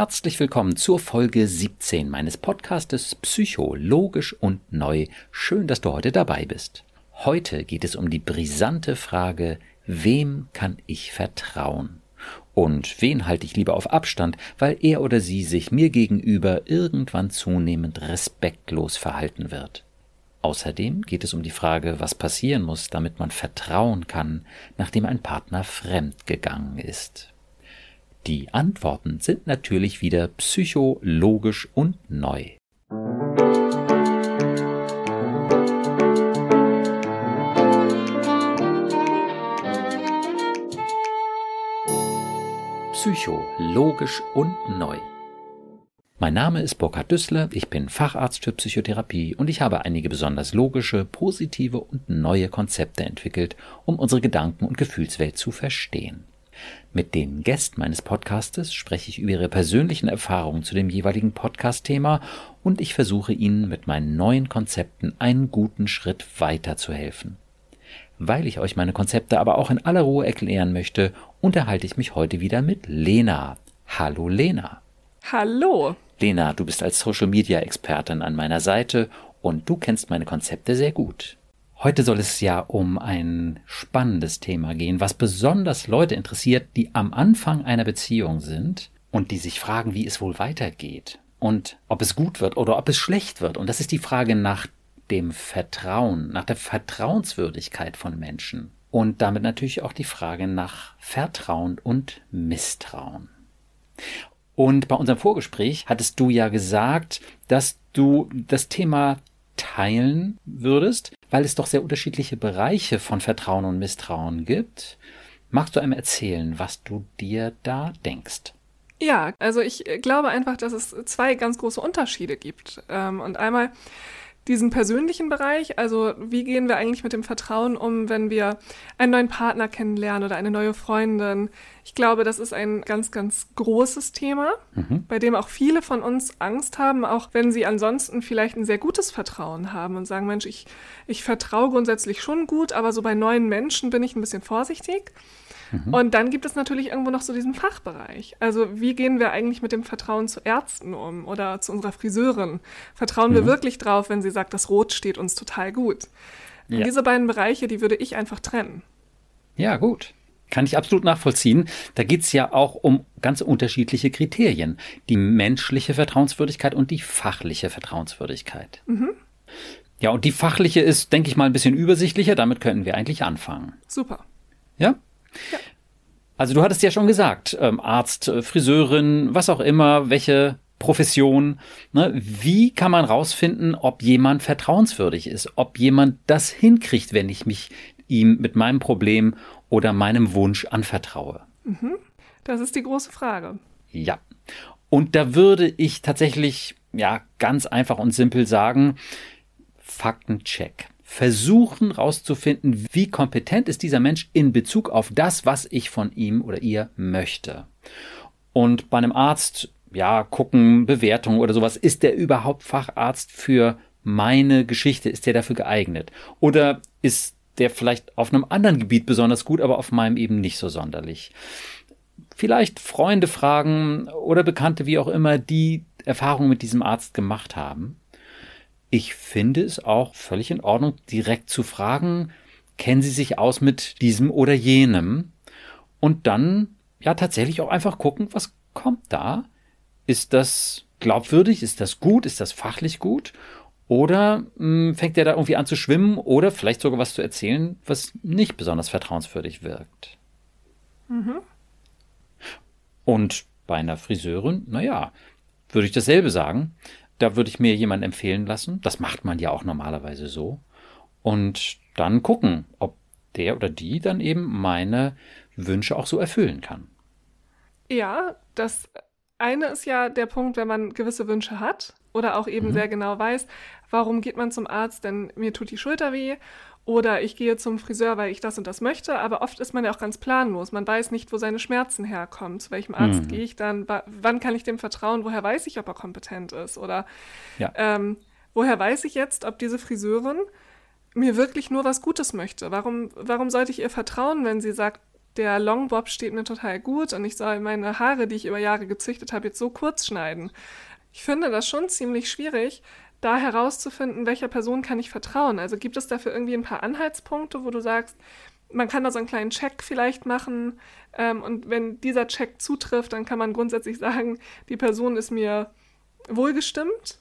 Herzlich willkommen zur Folge 17 meines Podcastes Psychologisch und Neu. Schön, dass du heute dabei bist. Heute geht es um die brisante Frage, wem kann ich vertrauen? Und wen halte ich lieber auf Abstand, weil er oder sie sich mir gegenüber irgendwann zunehmend respektlos verhalten wird? Außerdem geht es um die Frage, was passieren muss, damit man vertrauen kann, nachdem ein Partner fremd gegangen ist. Die Antworten sind natürlich wieder psychologisch und neu. Psychologisch und neu. Mein Name ist Burkhard Düssler, ich bin Facharzt für Psychotherapie und ich habe einige besonders logische, positive und neue Konzepte entwickelt, um unsere Gedanken- und Gefühlswelt zu verstehen. Mit den Gästen meines Podcastes spreche ich über ihre persönlichen Erfahrungen zu dem jeweiligen Podcast-Thema und ich versuche Ihnen mit meinen neuen Konzepten einen guten Schritt weiterzuhelfen. Weil ich euch meine Konzepte aber auch in aller Ruhe erklären möchte, unterhalte ich mich heute wieder mit Lena. Hallo Lena. Hallo. Lena, du bist als Social Media Expertin an meiner Seite und du kennst meine Konzepte sehr gut. Heute soll es ja um ein spannendes Thema gehen, was besonders Leute interessiert, die am Anfang einer Beziehung sind und die sich fragen, wie es wohl weitergeht und ob es gut wird oder ob es schlecht wird. Und das ist die Frage nach dem Vertrauen, nach der Vertrauenswürdigkeit von Menschen. Und damit natürlich auch die Frage nach Vertrauen und Misstrauen. Und bei unserem Vorgespräch hattest du ja gesagt, dass du das Thema teilen würdest, weil es doch sehr unterschiedliche Bereiche von Vertrauen und Misstrauen gibt. Magst du einem erzählen, was du dir da denkst? Ja, also ich glaube einfach, dass es zwei ganz große Unterschiede gibt. Ähm, und einmal diesen persönlichen Bereich, also wie gehen wir eigentlich mit dem Vertrauen um, wenn wir einen neuen Partner kennenlernen oder eine neue Freundin. Ich glaube, das ist ein ganz, ganz großes Thema, mhm. bei dem auch viele von uns Angst haben, auch wenn sie ansonsten vielleicht ein sehr gutes Vertrauen haben und sagen, Mensch, ich, ich vertraue grundsätzlich schon gut, aber so bei neuen Menschen bin ich ein bisschen vorsichtig. Mhm. Und dann gibt es natürlich irgendwo noch so diesen Fachbereich. Also wie gehen wir eigentlich mit dem Vertrauen zu Ärzten um oder zu unserer Friseurin? Vertrauen mhm. wir wirklich drauf, wenn sie sagt, das Rot steht uns total gut? Ja. diese beiden Bereiche, die würde ich einfach trennen. Ja, gut. Kann ich absolut nachvollziehen. Da geht es ja auch um ganz unterschiedliche Kriterien. Die menschliche Vertrauenswürdigkeit und die fachliche Vertrauenswürdigkeit. Mhm. Ja, und die fachliche ist, denke ich mal, ein bisschen übersichtlicher. Damit könnten wir eigentlich anfangen. Super. Ja? Ja. Also du hattest ja schon gesagt, ähm, Arzt, äh, Friseurin, was auch immer, welche Profession. Ne? Wie kann man rausfinden, ob jemand vertrauenswürdig ist, ob jemand das hinkriegt, wenn ich mich ihm mit meinem Problem oder meinem Wunsch anvertraue? Mhm. Das ist die große Frage. Ja. Und da würde ich tatsächlich, ja, ganz einfach und simpel sagen, Faktencheck versuchen herauszufinden, wie kompetent ist dieser Mensch in Bezug auf das, was ich von ihm oder ihr möchte. Und bei einem Arzt, ja, gucken, Bewertung oder sowas, ist der überhaupt Facharzt für meine Geschichte? Ist der dafür geeignet? Oder ist der vielleicht auf einem anderen Gebiet besonders gut, aber auf meinem eben nicht so sonderlich? Vielleicht Freunde fragen oder Bekannte, wie auch immer, die Erfahrungen mit diesem Arzt gemacht haben. Ich finde es auch völlig in Ordnung, direkt zu fragen, kennen Sie sich aus mit diesem oder jenem? Und dann ja tatsächlich auch einfach gucken, was kommt da? Ist das glaubwürdig? Ist das gut? Ist das fachlich gut? Oder mh, hm, fängt er da irgendwie an zu schwimmen oder vielleicht sogar was zu erzählen, was nicht besonders vertrauenswürdig wirkt? Mhm. Und bei einer Friseurin, naja, würde ich dasselbe sagen da würde ich mir jemanden empfehlen lassen. Das macht man ja auch normalerweise so. Und dann gucken, ob der oder die dann eben meine Wünsche auch so erfüllen kann. Ja, das eine ist ja der Punkt, wenn man gewisse Wünsche hat oder auch eben mhm. sehr genau weiß, warum geht man zum Arzt, denn mir tut die Schulter weh oder ich gehe zum Friseur, weil ich das und das möchte. Aber oft ist man ja auch ganz planlos. Man weiß nicht, wo seine Schmerzen herkommen. Zu welchem Arzt mhm. gehe ich dann? Wann kann ich dem vertrauen? Woher weiß ich, ob er kompetent ist? Oder ja. ähm, woher weiß ich jetzt, ob diese Friseurin mir wirklich nur was Gutes möchte? Warum, warum sollte ich ihr vertrauen, wenn sie sagt, der Longbob steht mir total gut und ich soll meine Haare, die ich über Jahre gezüchtet habe, jetzt so kurz schneiden. Ich finde das schon ziemlich schwierig, da herauszufinden, welcher Person kann ich vertrauen. Also gibt es dafür irgendwie ein paar Anhaltspunkte, wo du sagst, man kann da so einen kleinen Check vielleicht machen ähm, und wenn dieser Check zutrifft, dann kann man grundsätzlich sagen, die Person ist mir wohlgestimmt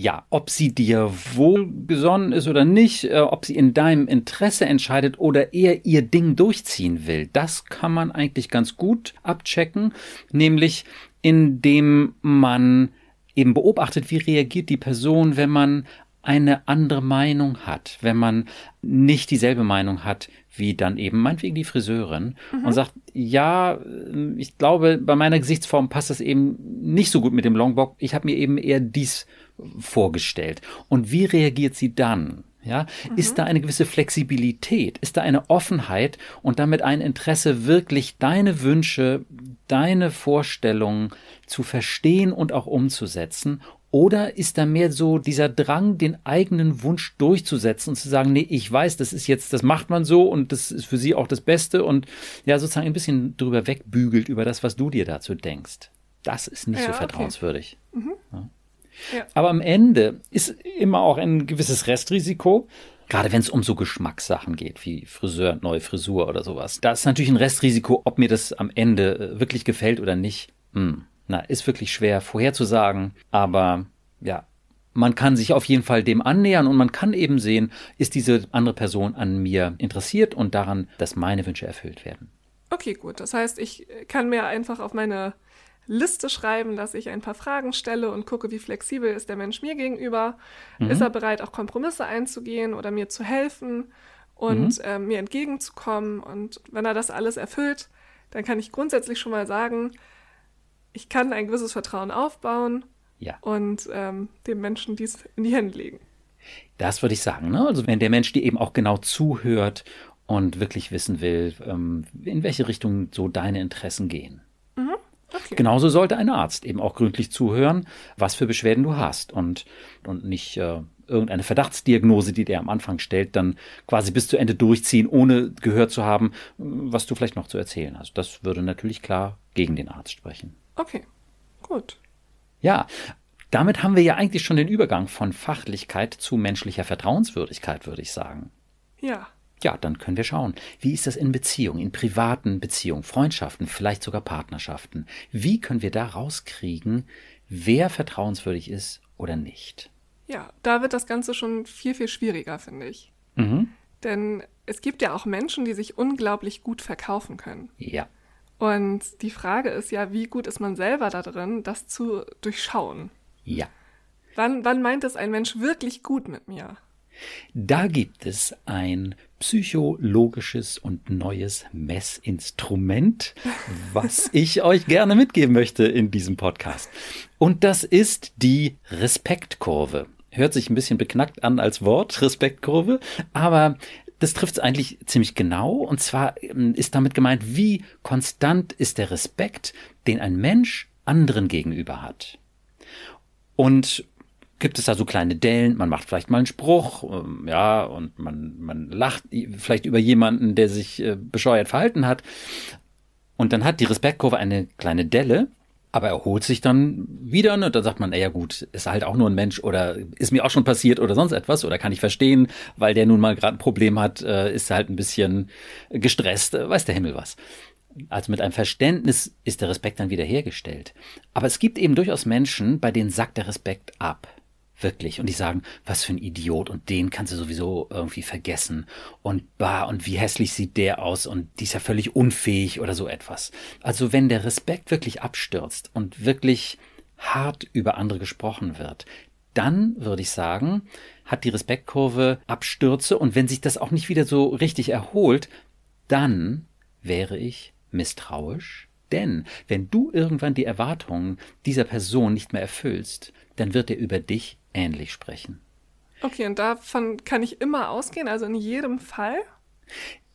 ja, ob sie dir wohlgesonnen ist oder nicht, äh, ob sie in deinem Interesse entscheidet oder eher ihr Ding durchziehen will, das kann man eigentlich ganz gut abchecken, nämlich indem man eben beobachtet, wie reagiert die Person, wenn man eine andere Meinung hat, wenn man nicht dieselbe Meinung hat wie dann eben meinetwegen die Friseurin mhm. und sagt, ja, ich glaube, bei meiner Gesichtsform passt das eben nicht so gut mit dem Longbock. Ich habe mir eben eher dies vorgestellt. Und wie reagiert sie dann? Ja, mhm. ist da eine gewisse Flexibilität? Ist da eine Offenheit und damit ein Interesse, wirklich deine Wünsche, deine Vorstellungen zu verstehen und auch umzusetzen? Oder ist da mehr so dieser Drang, den eigenen Wunsch durchzusetzen und zu sagen, nee, ich weiß, das ist jetzt, das macht man so und das ist für sie auch das Beste und ja, sozusagen ein bisschen drüber wegbügelt über das, was du dir dazu denkst. Das ist nicht ja, so vertrauenswürdig. Okay. Mhm. Ja. Aber am Ende ist immer auch ein gewisses Restrisiko. Gerade wenn es um so Geschmackssachen geht, wie Friseur, neue Frisur oder sowas. Da ist natürlich ein Restrisiko, ob mir das am Ende äh, wirklich gefällt oder nicht. Hm. Na, ist wirklich schwer vorherzusagen. Aber ja, man kann sich auf jeden Fall dem annähern und man kann eben sehen, ist diese andere Person an mir interessiert und daran, dass meine Wünsche erfüllt werden. Okay, gut. Das heißt, ich kann mir einfach auf meine Liste schreiben, dass ich ein paar Fragen stelle und gucke, wie flexibel ist der Mensch mir gegenüber. Mhm. Ist er bereit, auch Kompromisse einzugehen oder mir zu helfen und mhm. äh, mir entgegenzukommen? Und wenn er das alles erfüllt, dann kann ich grundsätzlich schon mal sagen, ich kann ein gewisses Vertrauen aufbauen ja. und ähm, dem Menschen dies in die Hände legen. Das würde ich sagen. Ne? Also wenn der Mensch dir eben auch genau zuhört und wirklich wissen will, ähm, in welche Richtung so deine Interessen gehen. Okay. Genauso sollte ein Arzt eben auch gründlich zuhören, was für Beschwerden du hast und, und nicht äh, irgendeine Verdachtsdiagnose, die der am Anfang stellt, dann quasi bis zu Ende durchziehen, ohne gehört zu haben, was du vielleicht noch zu erzählen hast. Das würde natürlich klar gegen den Arzt sprechen. Okay, gut. Ja, damit haben wir ja eigentlich schon den Übergang von Fachlichkeit zu menschlicher Vertrauenswürdigkeit, würde ich sagen. Ja. Ja, dann können wir schauen, wie ist das in Beziehungen, in privaten Beziehungen, Freundschaften, vielleicht sogar Partnerschaften. Wie können wir da rauskriegen, wer vertrauenswürdig ist oder nicht? Ja, da wird das Ganze schon viel, viel schwieriger, finde ich. Mhm. Denn es gibt ja auch Menschen, die sich unglaublich gut verkaufen können. Ja. Und die Frage ist ja, wie gut ist man selber da drin, das zu durchschauen? Ja. Wann, wann meint es ein Mensch wirklich gut mit mir? Da gibt es ein psychologisches und neues Messinstrument, was ich euch gerne mitgeben möchte in diesem Podcast. Und das ist die Respektkurve. Hört sich ein bisschen beknackt an als Wort, Respektkurve, aber das trifft es eigentlich ziemlich genau. Und zwar ähm, ist damit gemeint, wie konstant ist der Respekt, den ein Mensch anderen gegenüber hat. Und gibt es da so kleine Dellen, man macht vielleicht mal einen Spruch, ähm, ja, und man, man lacht vielleicht über jemanden, der sich äh, bescheuert verhalten hat. Und dann hat die Respektkurve eine kleine Delle, aber er holt sich dann wieder, ne? Dann sagt man, naja gut, ist halt auch nur ein Mensch oder ist mir auch schon passiert oder sonst etwas oder kann ich verstehen, weil der nun mal gerade ein Problem hat, äh, ist halt ein bisschen gestresst, äh, weiß der Himmel was. Also mit einem Verständnis ist der Respekt dann wieder hergestellt. Aber es gibt eben durchaus Menschen, bei denen sackt der Respekt ab. Wirklich. Und die sagen, was für ein Idiot und den kannst du sowieso irgendwie vergessen. Und bah, und wie hässlich sieht der aus und die ist ja völlig unfähig oder so etwas. Also wenn der Respekt wirklich abstürzt und wirklich hart über andere gesprochen wird, dann würde ich sagen, hat die Respektkurve Abstürze und wenn sich das auch nicht wieder so richtig erholt, dann wäre ich misstrauisch. Denn wenn du irgendwann die Erwartungen dieser Person nicht mehr erfüllst, dann wird er über dich ähnlich sprechen. Okay, und davon kann ich immer ausgehen, also in jedem Fall?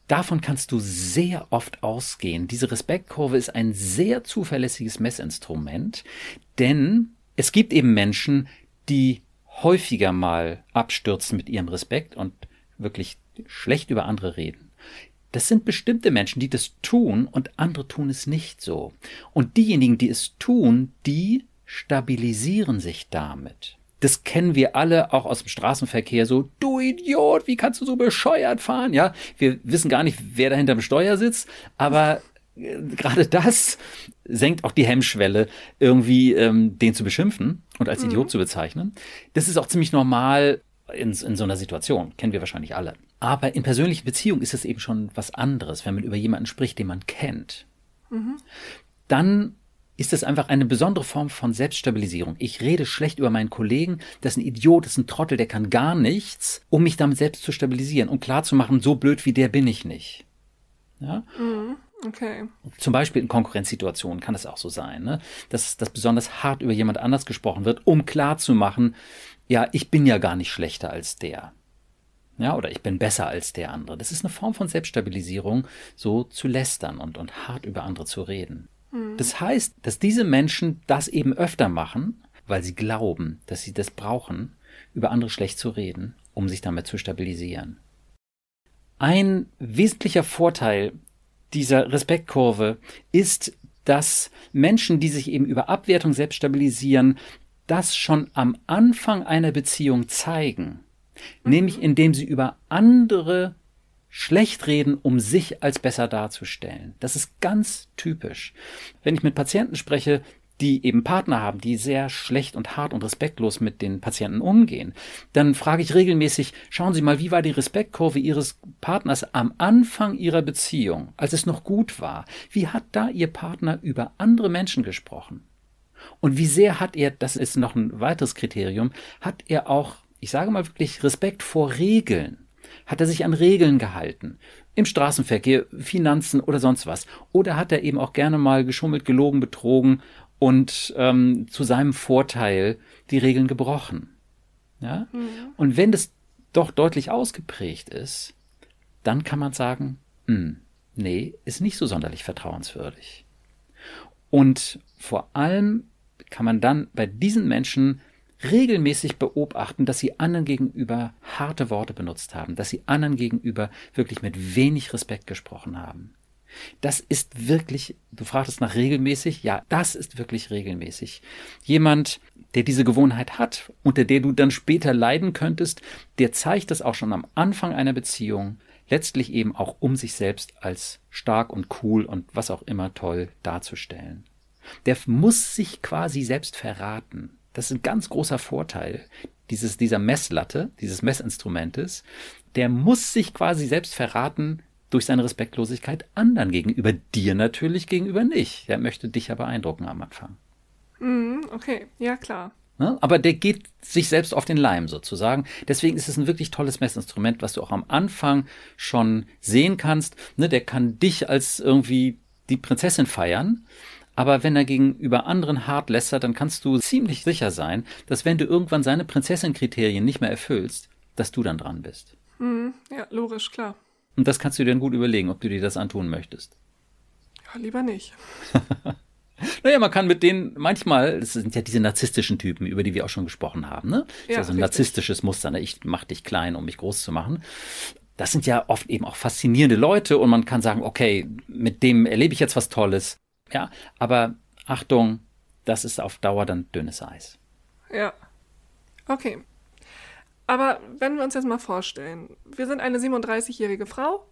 Davon kannst du sehr oft ausgehen. Diese Respektkurve ist ein sehr zuverlässiges Messinstrument, denn es gibt eben Menschen, die häufiger mal abstürzen mit ihrem Respekt und wirklich schlecht über andere reden. Das sind bestimmte Menschen, die das tun und andere tun es nicht so. Und diejenigen, die es tun, die stabilisieren sich damit. Das kennen wir alle auch aus dem Straßenverkehr so, du Idiot, wie kannst du so bescheuert fahren? Ja, wir wissen gar nicht, wer da hinterm Steuer sitzt, aber äh, gerade das senkt auch die Hemmschwelle, irgendwie ähm, den zu beschimpfen und als mhm. Idiot zu bezeichnen. Das ist auch ziemlich normal in, in so einer Situation, kennen wir wahrscheinlich alle. Aber in persönlichen Beziehungen ist es eben schon was anderes, wenn man über jemanden spricht, den man kennt. Mhm. Dann ist es einfach eine besondere Form von Selbststabilisierung. Ich rede schlecht über meinen Kollegen, das ist ein Idiot, das ist ein Trottel, der kann gar nichts, um mich damit selbst zu stabilisieren und klarzumachen, so blöd wie der bin ich nicht. Ja? Mhm. Okay. Zum Beispiel in Konkurrenzsituationen kann es auch so sein, ne? dass, dass besonders hart über jemand anders gesprochen wird, um klarzumachen, ja, ich bin ja gar nicht schlechter als der. Ja, oder ich bin besser als der andere. Das ist eine Form von Selbststabilisierung, so zu lästern und, und hart über andere zu reden. Mhm. Das heißt, dass diese Menschen das eben öfter machen, weil sie glauben, dass sie das brauchen, über andere schlecht zu reden, um sich damit zu stabilisieren. Ein wesentlicher Vorteil dieser Respektkurve ist, dass Menschen, die sich eben über Abwertung selbst stabilisieren, das schon am Anfang einer Beziehung zeigen. Mhm. Nämlich indem sie über andere schlecht reden, um sich als besser darzustellen. Das ist ganz typisch. Wenn ich mit Patienten spreche, die eben Partner haben, die sehr schlecht und hart und respektlos mit den Patienten umgehen, dann frage ich regelmäßig, schauen Sie mal, wie war die Respektkurve Ihres Partners am Anfang Ihrer Beziehung, als es noch gut war? Wie hat da Ihr Partner über andere Menschen gesprochen? Und wie sehr hat er, das ist noch ein weiteres Kriterium, hat er auch, ich sage mal wirklich, Respekt vor Regeln? Hat er sich an Regeln gehalten? Im Straßenverkehr, Finanzen oder sonst was? Oder hat er eben auch gerne mal geschummelt, gelogen, betrogen und ähm, zu seinem Vorteil die Regeln gebrochen? Ja? Mhm. Und wenn das doch deutlich ausgeprägt ist, dann kann man sagen, mh, hm, nee, ist nicht so sonderlich vertrauenswürdig. Und vor allem kann man dann bei diesen Menschen regelmäßig beobachten, dass sie anderen gegenüber harte Worte benutzt haben, dass sie anderen gegenüber wirklich mit wenig Respekt gesprochen haben. Das ist wirklich, du fragtest nach regelmäßig, ja, das ist wirklich regelmäßig. Jemand, der diese Gewohnheit hat, unter der du dann später leiden könntest, der zeigt das auch schon am Anfang einer Beziehung, letztlich eben auch um sich selbst als stark und cool und was auch immer toll darzustellen. Der muss sich quasi selbst verraten. Das ist ein ganz großer Vorteil dieses, dieser Messlatte, dieses Messinstrumentes. Der muss sich quasi selbst verraten durch seine Respektlosigkeit anderen gegenüber, dir natürlich gegenüber nicht. Der möchte dich ja beeindrucken am Anfang. Mm, okay, ja klar. Ne? Aber der geht sich selbst auf den Leim sozusagen. Deswegen ist es ein wirklich tolles Messinstrument, was du auch am Anfang schon sehen kannst. Ne? Der kann dich als irgendwie die Prinzessin feiern aber wenn er gegenüber anderen hart lästert, dann kannst du ziemlich sicher sein, dass wenn du irgendwann seine Prinzessin-Kriterien nicht mehr erfüllst, dass du dann dran bist. Mhm, ja, logisch, klar. Und das kannst du dir dann gut überlegen, ob du dir das antun möchtest. Ja, lieber nicht. naja, man kann mit denen manchmal, das sind ja diese narzisstischen Typen, über die wir auch schon gesprochen haben, ne? Das ja, ist also ein richtig. narzisstisches Muster, ne? Ich mach dich klein, um mich groß zu machen das sind ja oft eben auch faszinierende Leute und man kann sagen, okay, mit dem erlebe ich jetzt was Tolles. Ja, aber Achtung, das ist auf Dauer dann dünnes Eis. Ja. Okay. Aber wenn wir uns jetzt mal vorstellen, wir sind eine 37-jährige Frau,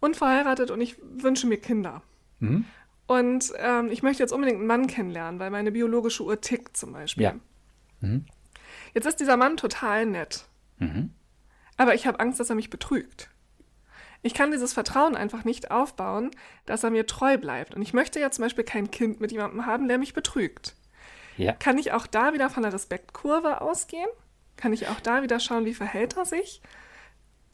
unverheiratet und ich wünsche mir Kinder. Mhm. Und ähm, ich möchte jetzt unbedingt einen Mann kennenlernen, weil meine biologische Uhr tickt zum Beispiel. Ja. Mhm. Jetzt ist dieser Mann total nett. Mhm. Aber ich habe Angst, dass er mich betrügt. Ich kann dieses Vertrauen einfach nicht aufbauen, dass er mir treu bleibt. Und ich möchte ja zum Beispiel kein Kind mit jemandem haben, der mich betrügt. Ja. Kann ich auch da wieder von der Respektkurve ausgehen? Kann ich auch da wieder schauen, wie verhält er sich?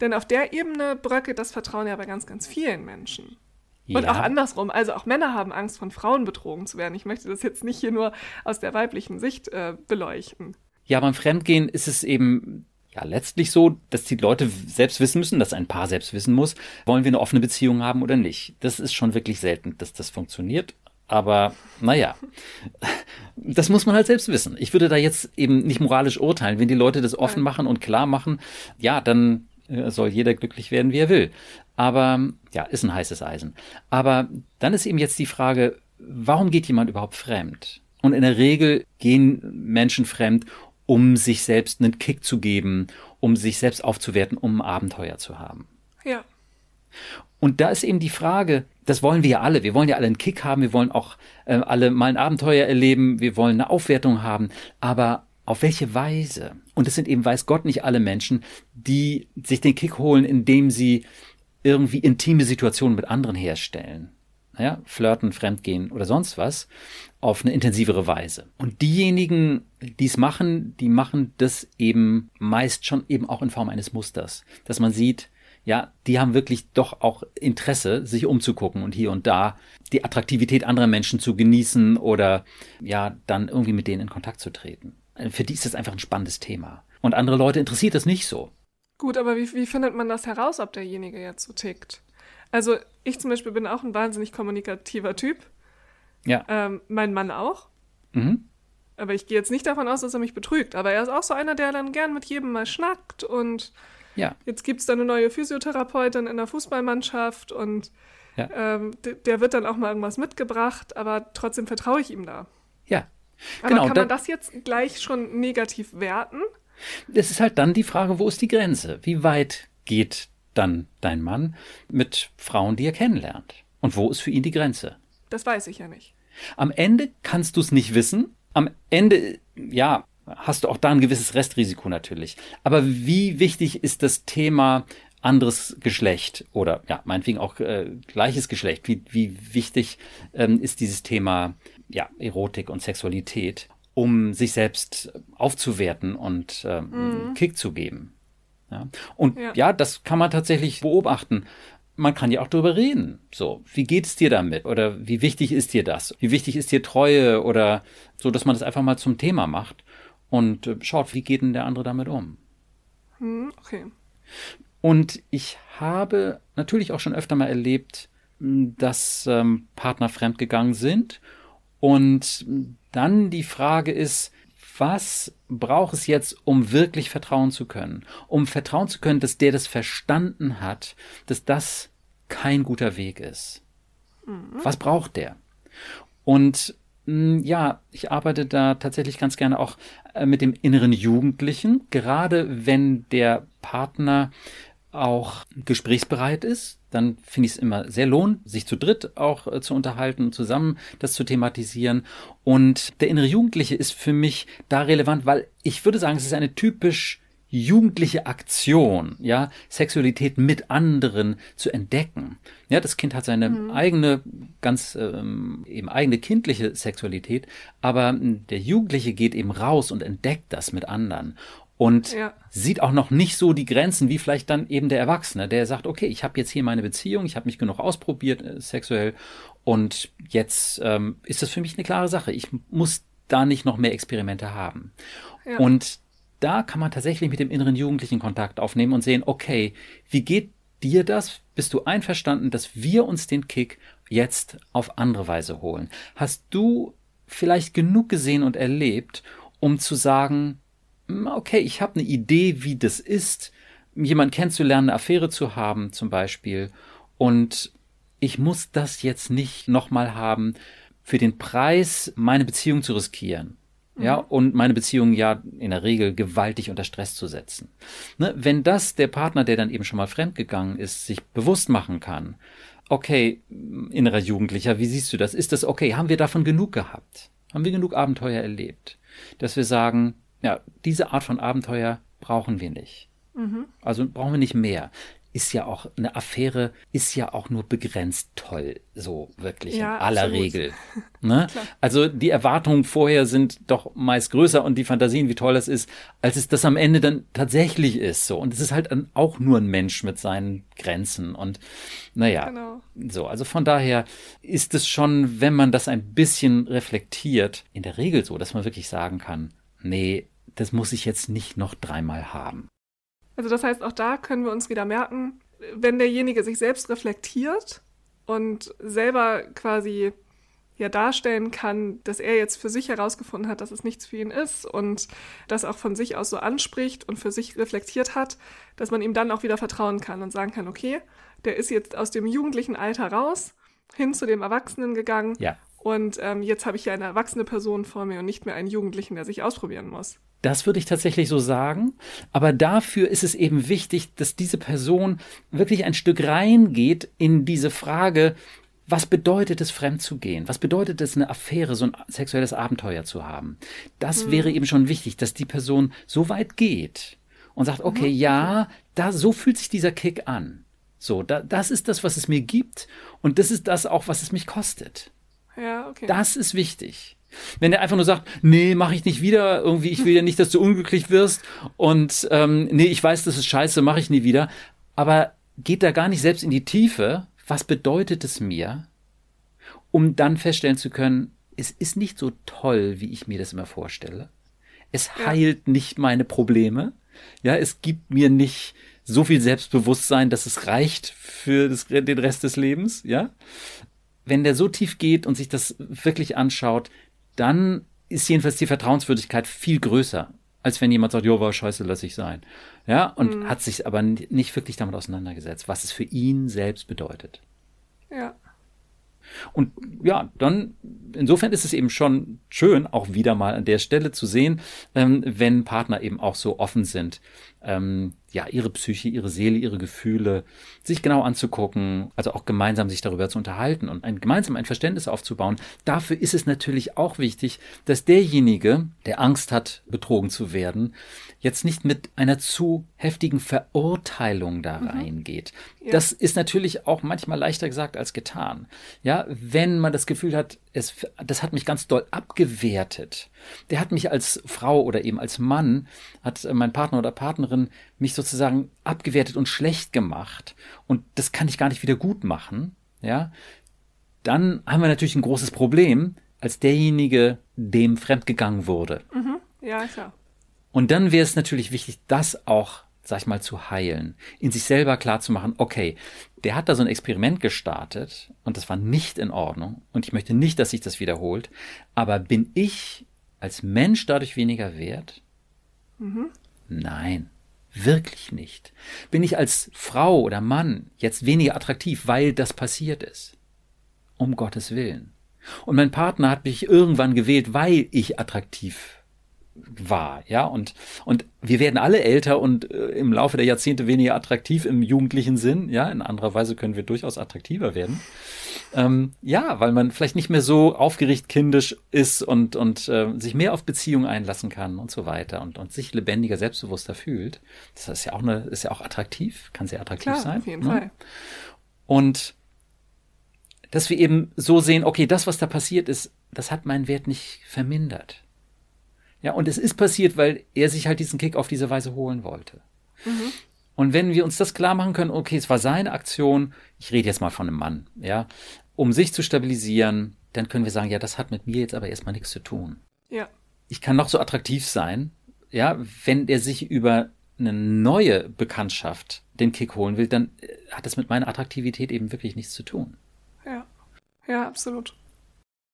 Denn auf der Ebene bröckelt das Vertrauen ja bei ganz, ganz vielen Menschen. Ja. Und auch andersrum. Also auch Männer haben Angst, von Frauen betrogen zu werden. Ich möchte das jetzt nicht hier nur aus der weiblichen Sicht äh, beleuchten. Ja, beim Fremdgehen ist es eben ja letztlich so, dass die Leute selbst wissen müssen, dass ein Paar selbst wissen muss, wollen wir eine offene Beziehung haben oder nicht. Das ist schon wirklich selten, dass das funktioniert. Aber naja, das muss man halt selbst wissen. Ich würde da jetzt eben nicht moralisch urteilen. Wenn die Leute das offen machen und klar machen, ja, dann äh, soll jeder glücklich werden, wie er will. Aber ja, ist ein heißes Eisen. Aber dann ist eben jetzt die Frage, warum geht jemand überhaupt fremd? Und in der Regel gehen Menschen fremd, um sich selbst einen Kick zu geben, um sich selbst aufzuwerten, um ein Abenteuer zu haben. Ja. Und da ist eben die Frage, das wollen wir ja alle. Wir wollen ja alle einen Kick haben, wir wollen auch äh, alle mal ein Abenteuer erleben, wir wollen eine Aufwertung haben. Aber auf welche Weise? Und es sind eben, weiß Gott, nicht alle Menschen, die sich den Kick holen, indem sie irgendwie intime Situationen mit anderen herstellen. Naja, flirten, fremdgehen oder sonst was, auf eine intensivere Weise. Und diejenigen, die es machen, die machen das eben meist schon eben auch in Form eines Musters. Dass man sieht, ja, die haben wirklich doch auch Interesse, sich umzugucken und hier und da die Attraktivität anderer Menschen zu genießen oder ja, dann irgendwie mit denen in Kontakt zu treten. Für die ist das einfach ein spannendes Thema. Und andere Leute interessiert das nicht so. Gut, aber wie, wie findet man das heraus, ob derjenige jetzt so tickt? Also ich zum Beispiel bin auch ein wahnsinnig kommunikativer Typ. Ja. Ähm, mein Mann auch. Mhm. Aber ich gehe jetzt nicht davon aus, dass er mich betrügt. Aber er ist auch so einer, der dann gern mit jedem mal schnackt und ja. jetzt gibt es da eine neue Physiotherapeutin in der Fußballmannschaft und Ja. ähm, der, wird dann auch mal irgendwas mitgebracht, aber trotzdem vertraue ich ihm da. Ja. Aber Genau, kann man das jetzt gleich schon negativ werten? Es ist halt dann die Frage, wo ist die Grenze? Wie weit geht dann dein Mann mit Frauen, die er kennenlernt? Und wo ist für ihn die Grenze? Das weiß ich ja nicht. Am Ende kannst du es nicht wissen. Am Ende, ja, hast du auch da ein gewisses Restrisiko natürlich. Aber wie wichtig ist das Thema anderes Geschlecht oder ja, meinetwegen auch äh, gleiches Geschlecht? Wie, wie wichtig ähm, ist dieses Thema ja, Erotik und Sexualität, um sich selbst aufzuwerten und ähm, einen Kick zu geben? Ja. Und Ja. ja, das kann man tatsächlich beobachten. Man kann ja auch darüber reden. So, wie geht es dir damit? Oder wie wichtig ist dir das? Wie wichtig ist dir Treue? Oder so, dass man das einfach mal zum Thema macht und äh, schaut, wie geht denn der andere damit um? Hm, okay. Und ich habe natürlich auch schon öfter mal erlebt, mh, dass ähm, Partner fremdgegangen sind. Und mh, dann die Frage ist, was braucht es jetzt, um wirklich vertrauen zu können? Um vertrauen zu können, dass der das verstanden hat, dass das kein guter Weg ist. Was braucht der? Und mh, ja, ich arbeite da tatsächlich ganz gerne auch äh, mit dem inneren Jugendlichen, gerade wenn der Partner auch gesprächsbereit ist, dann finde ich es immer sehr lohnt, sich zu dritt auch äh, zu unterhalten, zusammen das zu thematisieren. Und der innere Jugendliche ist für mich da relevant, weil ich würde sagen, es ist eine typisch jugendliche Aktion, ja, Sexualität mit anderen zu entdecken. Ja, das Kind hat seine eigene, ganz ähm, eben eigene kindliche Sexualität, aber der Jugendliche geht eben raus und entdeckt das mit anderen und Ja. sieht auch noch nicht so die Grenzen wie vielleicht dann eben der Erwachsene, der sagt, okay, ich habe jetzt hier meine Beziehung, ich habe mich genug ausprobiert äh, sexuell und jetzt ähm, ist das für mich eine klare Sache. Ich muss da nicht noch mehr Experimente haben. Ja. Und da kann man tatsächlich mit dem inneren Jugendlichen Kontakt aufnehmen und sehen, okay, wie geht dir das? Bist du einverstanden, dass wir uns den Kick jetzt auf andere Weise holen? Hast du vielleicht genug gesehen und erlebt, um zu sagen, "Hm, okay, ich habe eine Idee, wie das ist, jemanden kennenzulernen, eine Affäre zu haben zum Beispiel, und ich muss das jetzt nicht nochmal haben, für den Preis meine Beziehung zu riskieren. Ja, und meine Beziehung ja in der Regel gewaltig unter Stress zu setzen. Ne, wenn das der Partner, der dann eben schon mal fremdgegangen ist, sich bewusst machen kann, okay, innerer Jugendlicher, wie siehst du das? Ist das okay? Haben wir davon genug gehabt? Haben wir genug Abenteuer erlebt? Dass wir sagen, ja, diese Art von Abenteuer brauchen wir nicht. Also brauchen wir nicht mehr. Ist ja auch, eine Affäre ist ja auch nur begrenzt toll, so wirklich Ja, in aller absolut. Regel. Ne? Also die Erwartungen vorher sind doch meist größer und die Fantasien, wie toll das ist, als es das am Ende dann tatsächlich ist. So. Und es ist halt ein, auch nur ein Mensch mit seinen Grenzen. Und naja, Genau. so, also von daher ist es schon, wenn man das ein bisschen reflektiert, in der Regel so, dass man wirklich sagen kann, nee, das muss ich jetzt nicht noch dreimal haben. Also das heißt, auch da können wir uns wieder merken, wenn derjenige sich selbst reflektiert und selber quasi ja darstellen kann, dass er jetzt für sich herausgefunden hat, dass es nichts für ihn ist und das auch von sich aus so anspricht und für sich reflektiert hat, dass man ihm dann auch wieder vertrauen kann und sagen kann, okay, der ist jetzt aus dem jugendlichen Alter raus, hin zu dem Erwachsenen gegangen Ja. und ähm, jetzt habe ich ja eine erwachsene Person vor mir und nicht mehr einen Jugendlichen, der sich ausprobieren muss. Das würde ich tatsächlich so sagen. Aber dafür ist es eben wichtig, dass diese Person wirklich ein Stück reingeht in diese Frage, was bedeutet es, fremd zu gehen? Was bedeutet es, eine Affäre, so ein sexuelles Abenteuer zu haben? Das wäre eben schon wichtig, dass die Person so weit geht und sagt, okay, ja, da, so fühlt sich dieser Kick an. So, da, das ist das, was es mir gibt und das ist das auch, was es mich kostet. Ja, okay. Das ist wichtig. Wenn er einfach nur sagt, nee, mache ich nicht wieder, irgendwie, ich will ja nicht, dass du unglücklich wirst und ähm, nee, ich weiß, das ist scheiße, mache ich nie wieder, aber geht da gar nicht selbst in die Tiefe, was bedeutet es mir, um dann feststellen zu können, es ist nicht so toll, wie ich mir das immer vorstelle. Es Ja. heilt nicht meine Probleme. Ja, es gibt mir nicht so viel Selbstbewusstsein, dass es reicht für das, den Rest des Lebens. Ja, wenn der so tief geht und sich das wirklich anschaut, dann ist jedenfalls die Vertrauenswürdigkeit viel größer, als wenn jemand sagt, jo, war scheiße, lass ich sein. Ja, und hat sich aber nicht wirklich damit auseinandergesetzt, was es für ihn selbst bedeutet. ja. Und ja, dann, insofern ist es eben schon schön, auch wieder mal an der Stelle zu sehen, ähm, wenn Partner eben auch so offen sind, ähm, ja, ihre Psyche, ihre Seele, ihre Gefühle sich genau anzugucken, also auch gemeinsam sich darüber zu unterhalten und ein, gemeinsam ein Verständnis aufzubauen. Dafür ist es natürlich auch wichtig, dass derjenige, der Angst hat, betrogen zu werden, jetzt nicht mit einer zu heftigen Verurteilung da reingeht. Ja. Das ist natürlich auch manchmal leichter gesagt als getan. Ja, wenn man das Gefühl hat, es, das hat mich ganz doll abgewertet. Der hat mich als Frau oder eben als Mann, hat äh, mein Partner oder Partnerin mich sozusagen abgewertet und schlecht gemacht. Und das kann ich gar nicht wieder gut machen. Ja, dann haben wir natürlich ein großes Problem, als derjenige, dem fremdgegangen wurde. Ja, klar. Und dann wäre es natürlich wichtig, das auch, sag ich mal, zu heilen, in sich selber klar zu machen, okay, der hat da so ein Experiment gestartet und das war nicht in Ordnung und ich möchte nicht, dass sich das wiederholt, aber bin ich als Mensch dadurch weniger wert? Nein, wirklich nicht. Bin ich als Frau oder Mann jetzt weniger attraktiv, weil das passiert ist? Um Gottes Willen. Und mein Partner hat mich irgendwann gewählt, weil ich attraktiv war, ja, und, und wir werden alle älter und äh, im Laufe der Jahrzehnte weniger attraktiv im jugendlichen Sinn, ja, in anderer Weise können wir durchaus attraktiver werden. Ähm, ja, weil man vielleicht nicht mehr so aufgeregt kindisch ist und, und äh, sich mehr auf Beziehungen einlassen kann und so weiter und, und sich lebendiger, selbstbewusster fühlt. Das ist ja auch eine, ist ja auch attraktiv, kann sehr attraktiv Klar, sein. auf jeden ne? Fall. Und dass wir eben so sehen, okay, das, was da passiert ist, das hat meinen Wert nicht vermindert. Ja, und es ist passiert, weil er sich halt diesen Kick auf diese Weise holen wollte. Und wenn wir uns das klar machen können, okay, es war seine Aktion, ich rede jetzt mal von einem Mann, ja, um sich zu stabilisieren, dann können wir sagen, ja, das hat mit mir jetzt aber erstmal nichts zu tun. Ja. Ich kann noch so attraktiv sein, ja, wenn der sich über eine neue Bekanntschaft den Kick holen will, dann äh, hat das mit meiner Attraktivität eben wirklich nichts zu tun. Ja. Ja, absolut.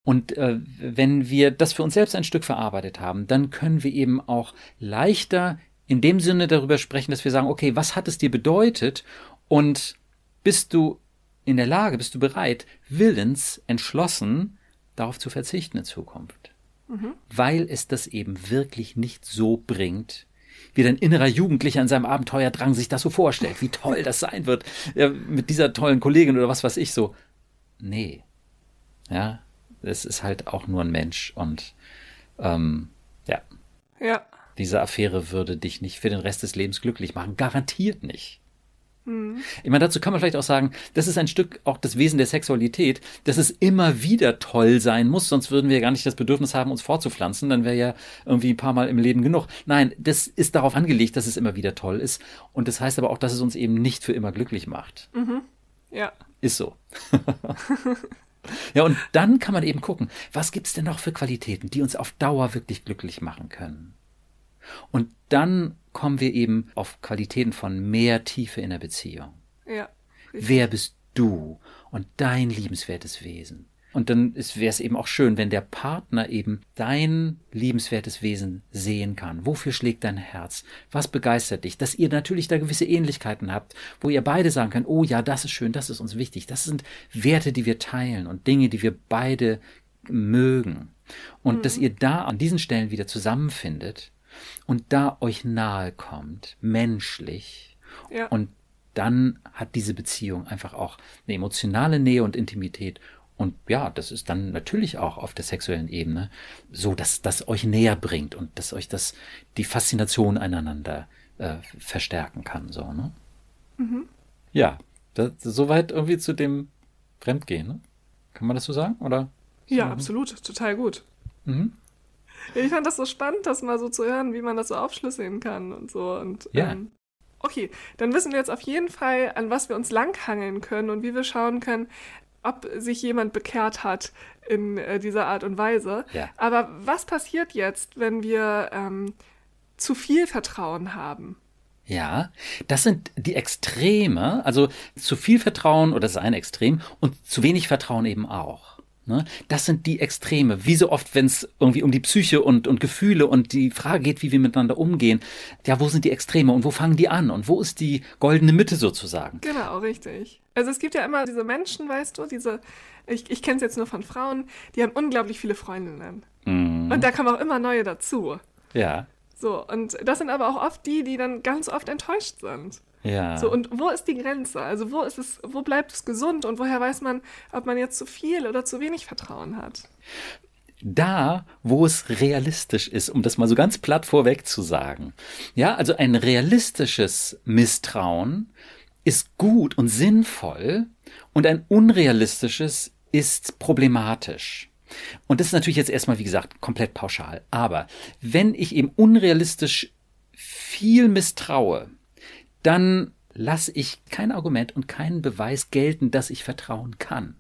Und äh, wenn wir das für uns selbst ein Stück verarbeitet haben, dann können wir eben auch leichter in dem Sinne darüber sprechen, dass wir sagen, okay, was hat es dir bedeutet und bist du in der Lage, bist du bereit, willens, entschlossen, darauf zu verzichten in Zukunft? Weil es das eben wirklich nicht so bringt, wie dein innerer Jugendlicher in seinem Abenteuerdrang sich das so vorstellt, wie toll das sein wird, ja, mit dieser tollen Kollegin oder was weiß ich so. Nee. Ja, es ist halt auch nur ein Mensch und ähm, ja, Ja. diese Affäre würde dich nicht für den Rest des Lebens glücklich machen. Garantiert nicht. Ich meine, dazu kann man vielleicht auch sagen, das ist ein Stück auch das Wesen der Sexualität, dass es immer wieder toll sein muss, sonst würden wir gar nicht das Bedürfnis haben, uns fortzupflanzen, dann wäre ja irgendwie ein paar Mal im Leben genug. Nein, das ist darauf angelegt, dass es immer wieder toll ist. Und das heißt aber auch, dass es uns eben nicht für immer glücklich macht. Ja. Ist so. ja, und dann kann man eben gucken, was gibt's denn noch für Qualitäten, die uns auf Dauer wirklich glücklich machen können. Und dann kommen wir eben auf Qualitäten von mehr Tiefe in der Beziehung. Ja. Wer bist du und dein liebenswertes Wesen? Und dann wäre es eben auch schön, wenn der Partner eben dein liebenswertes Wesen sehen kann. Wofür schlägt dein Herz? Was begeistert dich? Dass ihr natürlich da gewisse Ähnlichkeiten habt, wo ihr beide sagen könnt, oh ja, das ist schön, das ist uns wichtig. Das sind Werte, die wir teilen und Dinge, die wir beide mögen. Und mhm. dass ihr da an diesen Stellen wieder zusammenfindet und da euch nahe kommt, menschlich. Ja. Und dann hat diese Beziehung einfach auch eine emotionale Nähe und Intimität. Und ja, das ist dann natürlich auch auf der sexuellen Ebene so, dass das euch näher bringt und dass euch das die Faszination einander äh, verstärken kann. So, ne? Mhm. Ja, das, soweit irgendwie zu dem Fremdgehen. Ne? Kann man das so sagen? Oder? Ja, absolut. Total gut. Mhm. Ich fand das so spannend, das mal so zu hören, wie man das so aufschlüsseln kann und so. Und, ja. Ähm, okay, dann wissen wir jetzt auf jeden Fall, an was wir uns langhangeln können und wie wir schauen können, ob sich jemand bekehrt hat in äh, dieser Art und Weise. Ja. Aber was passiert jetzt, wenn wir ähm, zu viel Vertrauen haben? Ja, das sind die Extreme, also zu viel Vertrauen oder das ist ein Extrem und zu wenig Vertrauen eben auch. Ne? Das sind die Extreme. Wie so oft, wenn es irgendwie um die Psyche und, und Gefühle und die Frage geht, wie wir miteinander umgehen. Ja, wo sind die Extreme und wo fangen die an und wo ist die goldene Mitte sozusagen? Genau, richtig. Also es gibt ja immer diese Menschen, weißt du, diese, ich, ich kenne es jetzt nur von Frauen, die haben unglaublich viele Freundinnen. Mhm. Und da kommen auch immer neue dazu. Ja. So, und das sind aber auch oft die, die dann ganz oft enttäuscht sind. Ja. So, und wo ist die Grenze? Also wo ist es, wo bleibt es gesund und woher weiß man, ob man jetzt zu viel oder zu wenig Vertrauen hat? da, wo es realistisch ist, um das mal so ganz platt vorweg zu sagen. Ja, also ein realistisches Misstrauen ist gut und sinnvoll und ein unrealistisches ist problematisch. Und das ist natürlich jetzt erstmal, wie gesagt, komplett pauschal. Aber wenn ich eben unrealistisch viel misstraue, dann lasse ich kein Argument und keinen Beweis gelten, dass ich vertrauen kann.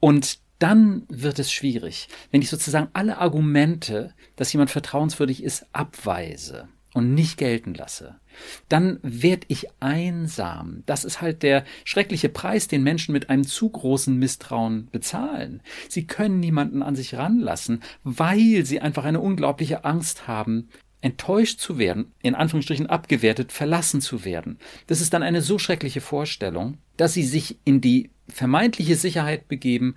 Und dann wird es schwierig, wenn ich sozusagen alle Argumente, dass jemand vertrauenswürdig ist, abweise und nicht gelten lasse. Dann werde ich einsam. Das ist halt der schreckliche Preis, den Menschen mit einem zu großen Misstrauen bezahlen. Sie können niemanden an sich ranlassen, weil sie einfach eine unglaubliche Angst haben, enttäuscht zu werden, in Anführungsstrichen abgewertet, verlassen zu werden. Das ist dann eine so schreckliche Vorstellung, dass sie sich in die vermeintliche Sicherheit begeben,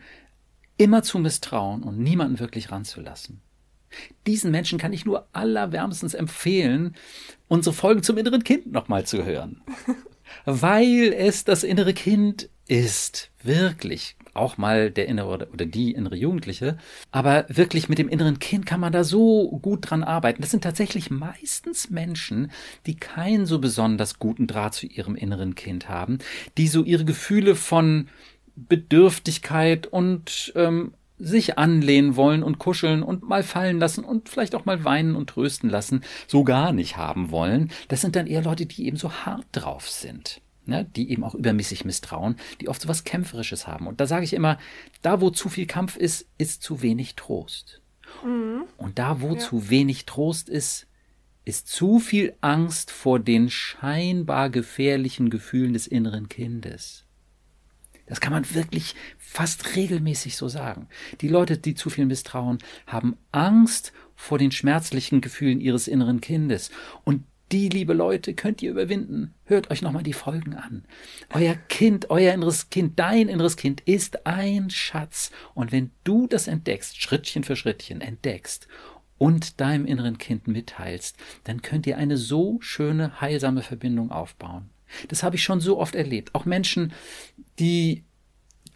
immer zu misstrauen und niemanden wirklich ranzulassen. Diesen Menschen kann ich nur allerwärmstens empfehlen, unsere Folgen zum inneren Kind nochmal zu hören. Weil es das innere Kind ist, wirklich auch mal der innere oder die innere Jugendliche. Aber wirklich mit dem inneren Kind kann man da so gut dran arbeiten. Das sind tatsächlich meistens Menschen, die keinen so besonders guten Draht zu ihrem inneren Kind haben, die so ihre Gefühle von Bedürftigkeit und ähm, sich anlehnen wollen und kuscheln und mal fallen lassen und vielleicht auch mal weinen und trösten lassen, so gar nicht haben wollen. Das sind dann eher Leute, die eben so hart drauf sind ne, die eben auch übermäßig misstrauen, die oft so was Kämpferisches haben. Und da sage ich immer, da wo zu viel Kampf ist, ist zu wenig Trost. Mhm. Und da wo ja. zu wenig Trost ist, ist zu viel Angst vor den scheinbar gefährlichen Gefühlen des inneren Kindes. Das kann man wirklich fast regelmäßig so sagen. Die Leute, die zu viel misstrauen, haben Angst vor den schmerzlichen Gefühlen ihres inneren Kindes. Und die, liebe Leute, könnt ihr überwinden. Hört euch nochmal die Folgen an. Euer Kind, euer inneres Kind, dein inneres Kind ist ein Schatz. Und wenn du das entdeckst, Schrittchen für Schrittchen entdeckst und deinem inneren Kind mitteilst, dann könnt ihr eine so schöne, heilsame Verbindung aufbauen. Das habe ich schon so oft erlebt. Auch Menschen, die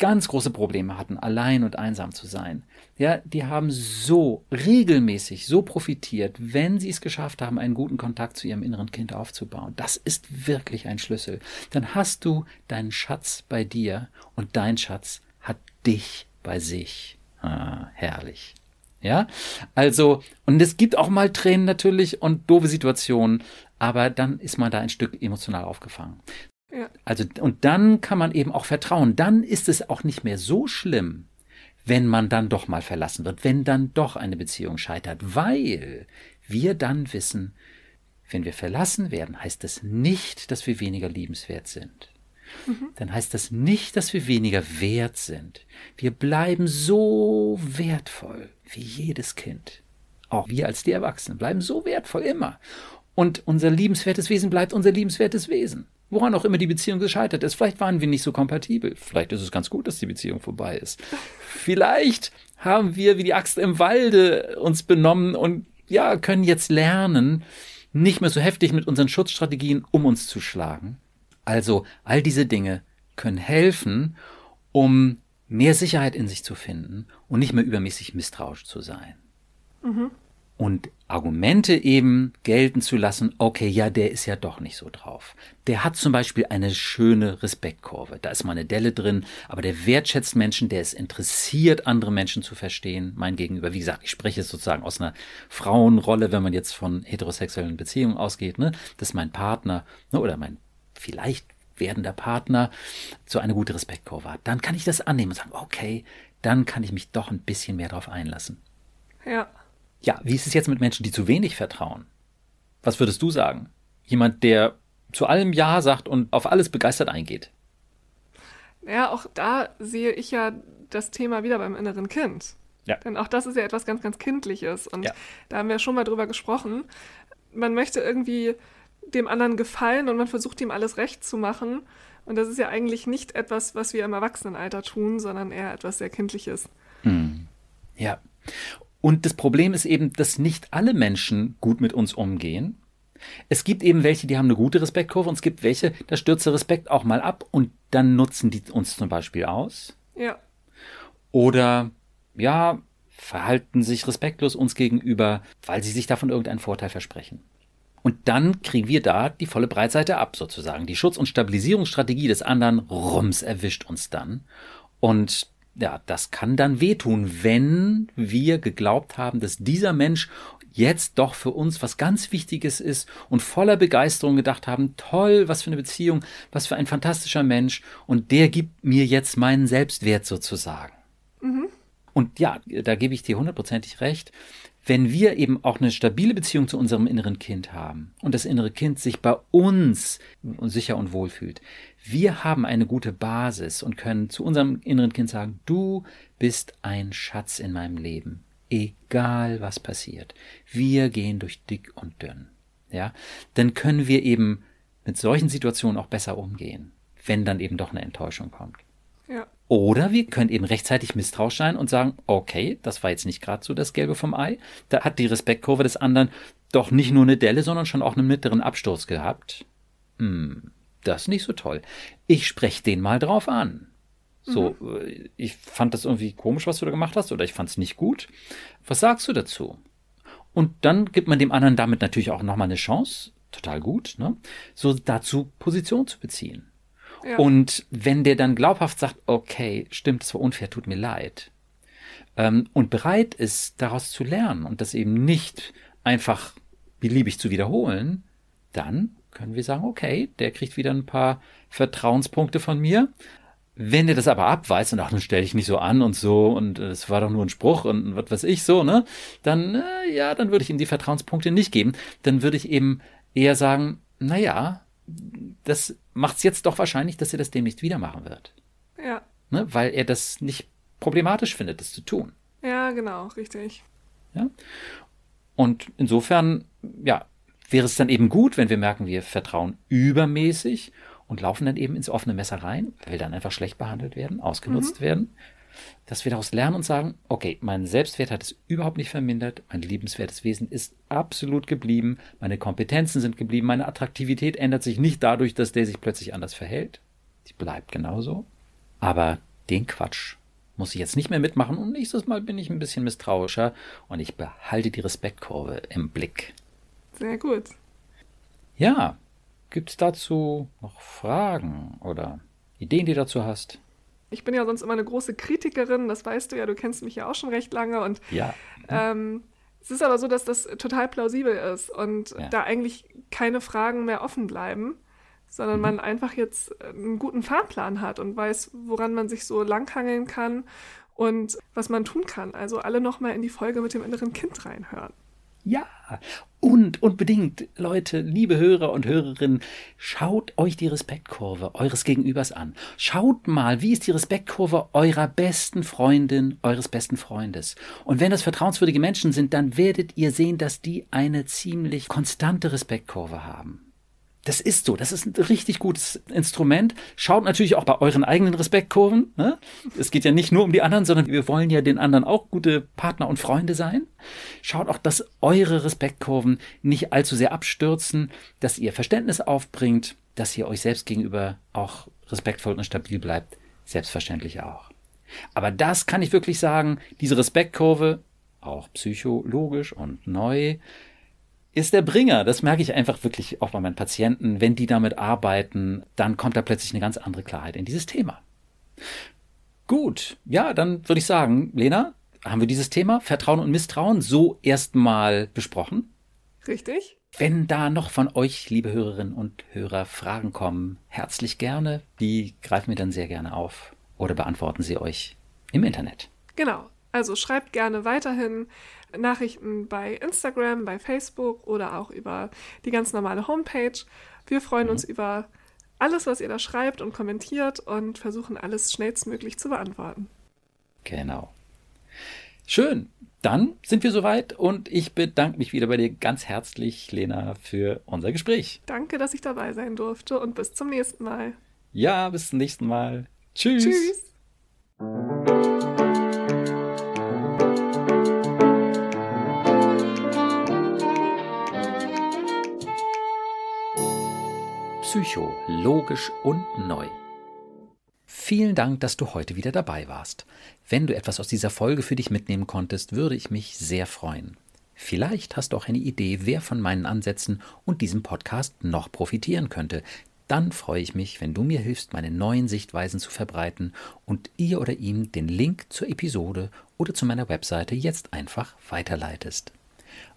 ganz große Probleme hatten, allein und einsam zu sein. Ja, die haben so regelmäßig so profitiert, wenn sie es geschafft haben, einen guten Kontakt zu ihrem inneren Kind aufzubauen. Das ist wirklich ein Schlüssel. Dann hast du deinen Schatz bei dir und dein Schatz hat dich bei sich. Ah, herrlich. Ja, also, und es gibt auch mal Tränen natürlich und doofe Situationen, aber dann ist man da ein Stück emotional aufgefangen. Ja. Also, und dann kann man eben auch vertrauen. Dann ist es auch nicht mehr so schlimm, wenn man dann doch mal verlassen wird, wenn dann doch eine Beziehung scheitert, weil wir dann wissen, wenn wir verlassen werden, heißt es nicht, dass wir weniger liebenswert sind. mhm. dann heißt das nicht, dass wir weniger wert sind. Wir bleiben so wertvoll wie jedes Kind. Auch wir als die Erwachsenen bleiben so wertvoll immer. Und unser liebenswertes Wesen bleibt unser liebenswertes Wesen. Woran auch immer die Beziehung gescheitert ist. Vielleicht waren wir nicht so kompatibel. Vielleicht ist es ganz gut, dass die Beziehung vorbei ist. Vielleicht haben wir wie die Axt im Walde uns benommen und ja, können jetzt lernen, nicht mehr so heftig mit unseren Schutzstrategien um uns zu schlagen. Also all diese Dinge können helfen, um mehr Sicherheit in sich zu finden und nicht mehr übermäßig misstrauisch zu sein. Mhm und Argumente eben gelten zu lassen, okay, ja, der ist ja doch nicht so drauf. Der hat zum Beispiel eine schöne Respektkurve. Da ist mal eine Delle drin, aber der wertschätzt Menschen, der ist interessiert, andere Menschen zu verstehen, mein Gegenüber. Wie gesagt, ich spreche sozusagen aus einer Frauenrolle, wenn man jetzt von heterosexuellen Beziehungen ausgeht, ne? dass mein Partner ne, oder mein vielleicht werdender Partner so eine gute Respektkurve hat. Dann kann ich das annehmen und sagen, okay, dann kann ich mich doch ein bisschen mehr darauf einlassen. Ja. Ja, wie ist es jetzt mit Menschen, die zu wenig vertrauen? Was würdest du sagen? Jemand, der zu allem Ja sagt und auf alles begeistert eingeht. Ja, auch da sehe ich ja das Thema wieder beim inneren Kind. Ja. Denn auch das ist ja etwas ganz, ganz Kindliches. Und ja. da haben wir schon mal drüber gesprochen. Man möchte irgendwie dem anderen gefallen und man versucht ihm alles recht zu machen. Und das ist ja eigentlich nicht etwas, was wir im Erwachsenenalter tun, sondern eher etwas sehr Kindliches. Hm. Ja. Und das Problem ist eben, dass nicht alle Menschen gut mit uns umgehen. Es gibt eben welche, die haben eine gute Respektkurve und es gibt welche, da stürzt der Respekt auch mal ab und dann nutzen die uns zum Beispiel aus. Ja. Oder, ja, verhalten sich respektlos uns gegenüber, weil sie sich davon irgendeinen Vorteil versprechen. Und dann kriegen wir da die volle Breitseite ab, sozusagen. Die Schutz- und Stabilisierungsstrategie des anderen, rums, erwischt uns dann. Und ja, das kann dann wehtun, wenn wir geglaubt haben, dass dieser Mensch jetzt doch für uns was ganz Wichtiges ist und voller Begeisterung gedacht haben, toll, was für eine Beziehung, was für ein fantastischer Mensch und der gibt mir jetzt meinen Selbstwert sozusagen. Mhm. Und ja, da gebe ich dir hundertprozentig recht wenn wir eben auch eine stabile Beziehung zu unserem inneren Kind haben und das innere Kind sich bei uns sicher und wohl fühlt, wir haben eine gute Basis und können zu unserem inneren Kind sagen, du bist ein Schatz in meinem Leben, egal was passiert. Wir gehen durch dick und dünn. Ja, dann können wir eben mit solchen Situationen auch besser umgehen, wenn dann eben doch eine Enttäuschung kommt. Ja. Oder wir können eben rechtzeitig misstrauisch sein und sagen, okay, das war jetzt nicht gerade so das Gelbe vom Ei. Da hat die Respektkurve des anderen doch nicht nur eine Delle, sondern schon auch einen mittleren Absturz gehabt. Hm, das ist nicht so toll. Ich spreche den mal drauf an. So, mhm. Äh, ich fand das irgendwie komisch, was du da gemacht hast, oder ich fand es nicht gut. Was sagst du dazu? Und dann gibt man dem anderen damit natürlich auch nochmal eine Chance, total gut, ne? so dazu Position zu beziehen. Und wenn der dann glaubhaft sagt, okay, stimmt, es war unfair, tut mir leid, ähm, und bereit ist, daraus zu lernen und das eben nicht einfach beliebig zu wiederholen, dann können wir sagen, okay, der kriegt wieder ein paar Vertrauenspunkte von mir. Wenn der das aber abweist und ach, dann stelle ich nicht so an und so und es war doch nur ein Spruch und was weiß ich so, ne? Dann, äh, ja, dann würde ich ihm die Vertrauenspunkte nicht geben. Dann würde ich eben eher sagen, na ja, das macht es jetzt doch wahrscheinlich, dass er das demnächst wieder machen wird. Ja. Ne? Weil er das nicht problematisch findet, das zu tun. Ja, genau, richtig. Ja. Und insofern, ja, wäre es dann eben gut, wenn wir merken, wir vertrauen übermäßig und laufen dann eben ins offene Messer rein, weil wir dann einfach schlecht behandelt werden, ausgenutzt mhm. werden dass wir daraus lernen und sagen, okay, mein Selbstwert hat es überhaupt nicht vermindert, mein liebenswertes Wesen ist absolut geblieben, meine Kompetenzen sind geblieben, meine Attraktivität ändert sich nicht dadurch, dass der sich plötzlich anders verhält. Die bleibt genauso. Aber den Quatsch muss ich jetzt nicht mehr mitmachen und nächstes Mal bin ich ein bisschen misstrauischer und ich behalte die Respektkurve im Blick. Sehr gut. Ja, gibt es dazu noch Fragen oder Ideen, die du dazu hast? Ich bin ja sonst immer eine große Kritikerin, das weißt du ja, du kennst mich ja auch schon recht lange. Und ja. ähm, es ist aber so, dass das total plausibel ist und ja. da eigentlich keine Fragen mehr offen bleiben, sondern mhm. man einfach jetzt einen guten Fahrplan hat und weiß, woran man sich so langhangeln kann und was man tun kann. Also alle nochmal in die Folge mit dem inneren Kind reinhören. Ja, und unbedingt, Leute, liebe Hörer und Hörerinnen, schaut euch die Respektkurve eures Gegenübers an. Schaut mal, wie ist die Respektkurve eurer besten Freundin, eures besten Freundes. Und wenn das vertrauenswürdige Menschen sind, dann werdet ihr sehen, dass die eine ziemlich konstante Respektkurve haben. Das ist so, das ist ein richtig gutes Instrument. Schaut natürlich auch bei euren eigenen Respektkurven. Ne? Es geht ja nicht nur um die anderen, sondern wir wollen ja den anderen auch gute Partner und Freunde sein. Schaut auch, dass eure Respektkurven nicht allzu sehr abstürzen, dass ihr Verständnis aufbringt, dass ihr euch selbst gegenüber auch respektvoll und stabil bleibt. Selbstverständlich auch. Aber das kann ich wirklich sagen, diese Respektkurve, auch psychologisch und neu, ist der Bringer. Das merke ich einfach wirklich auch bei meinen Patienten. Wenn die damit arbeiten, dann kommt da plötzlich eine ganz andere Klarheit in dieses Thema. Gut, ja, dann würde ich sagen, Lena, haben wir dieses Thema Vertrauen und Misstrauen so erstmal besprochen. Richtig. Wenn da noch von euch, liebe Hörerinnen und Hörer, Fragen kommen, herzlich gerne. Die greifen wir dann sehr gerne auf oder beantworten sie euch im Internet. Genau. Also schreibt gerne weiterhin Nachrichten bei Instagram, bei Facebook oder auch über die ganz normale Homepage. Wir freuen mhm. uns über alles, was ihr da schreibt und kommentiert und versuchen alles schnellstmöglich zu beantworten. Genau. Schön. Dann sind wir soweit und ich bedanke mich wieder bei dir ganz herzlich, Lena, für unser Gespräch. Danke, dass ich dabei sein durfte und bis zum nächsten Mal. Ja, bis zum nächsten Mal. Tschüss. Tschüss. Psycho, logisch und neu. Vielen Dank, dass du heute wieder dabei warst. Wenn du etwas aus dieser Folge für dich mitnehmen konntest, würde ich mich sehr freuen. Vielleicht hast du auch eine Idee, wer von meinen Ansätzen und diesem Podcast noch profitieren könnte. Dann freue ich mich, wenn du mir hilfst, meine neuen Sichtweisen zu verbreiten und ihr oder ihm den Link zur Episode oder zu meiner Webseite jetzt einfach weiterleitest.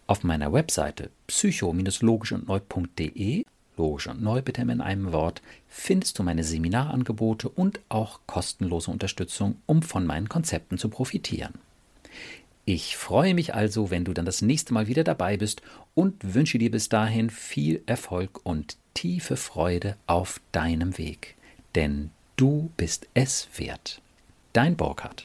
Auf meiner Webseite psycho-logisch und neu.de logisch und neu bitte in einem Wort, findest du meine Seminarangebote und auch kostenlose Unterstützung, um von meinen Konzepten zu profitieren. Ich freue mich also, wenn du dann das nächste Mal wieder dabei bist und wünsche dir bis dahin viel Erfolg und tiefe Freude auf deinem Weg. Denn du bist es wert. Dein Burkhardt.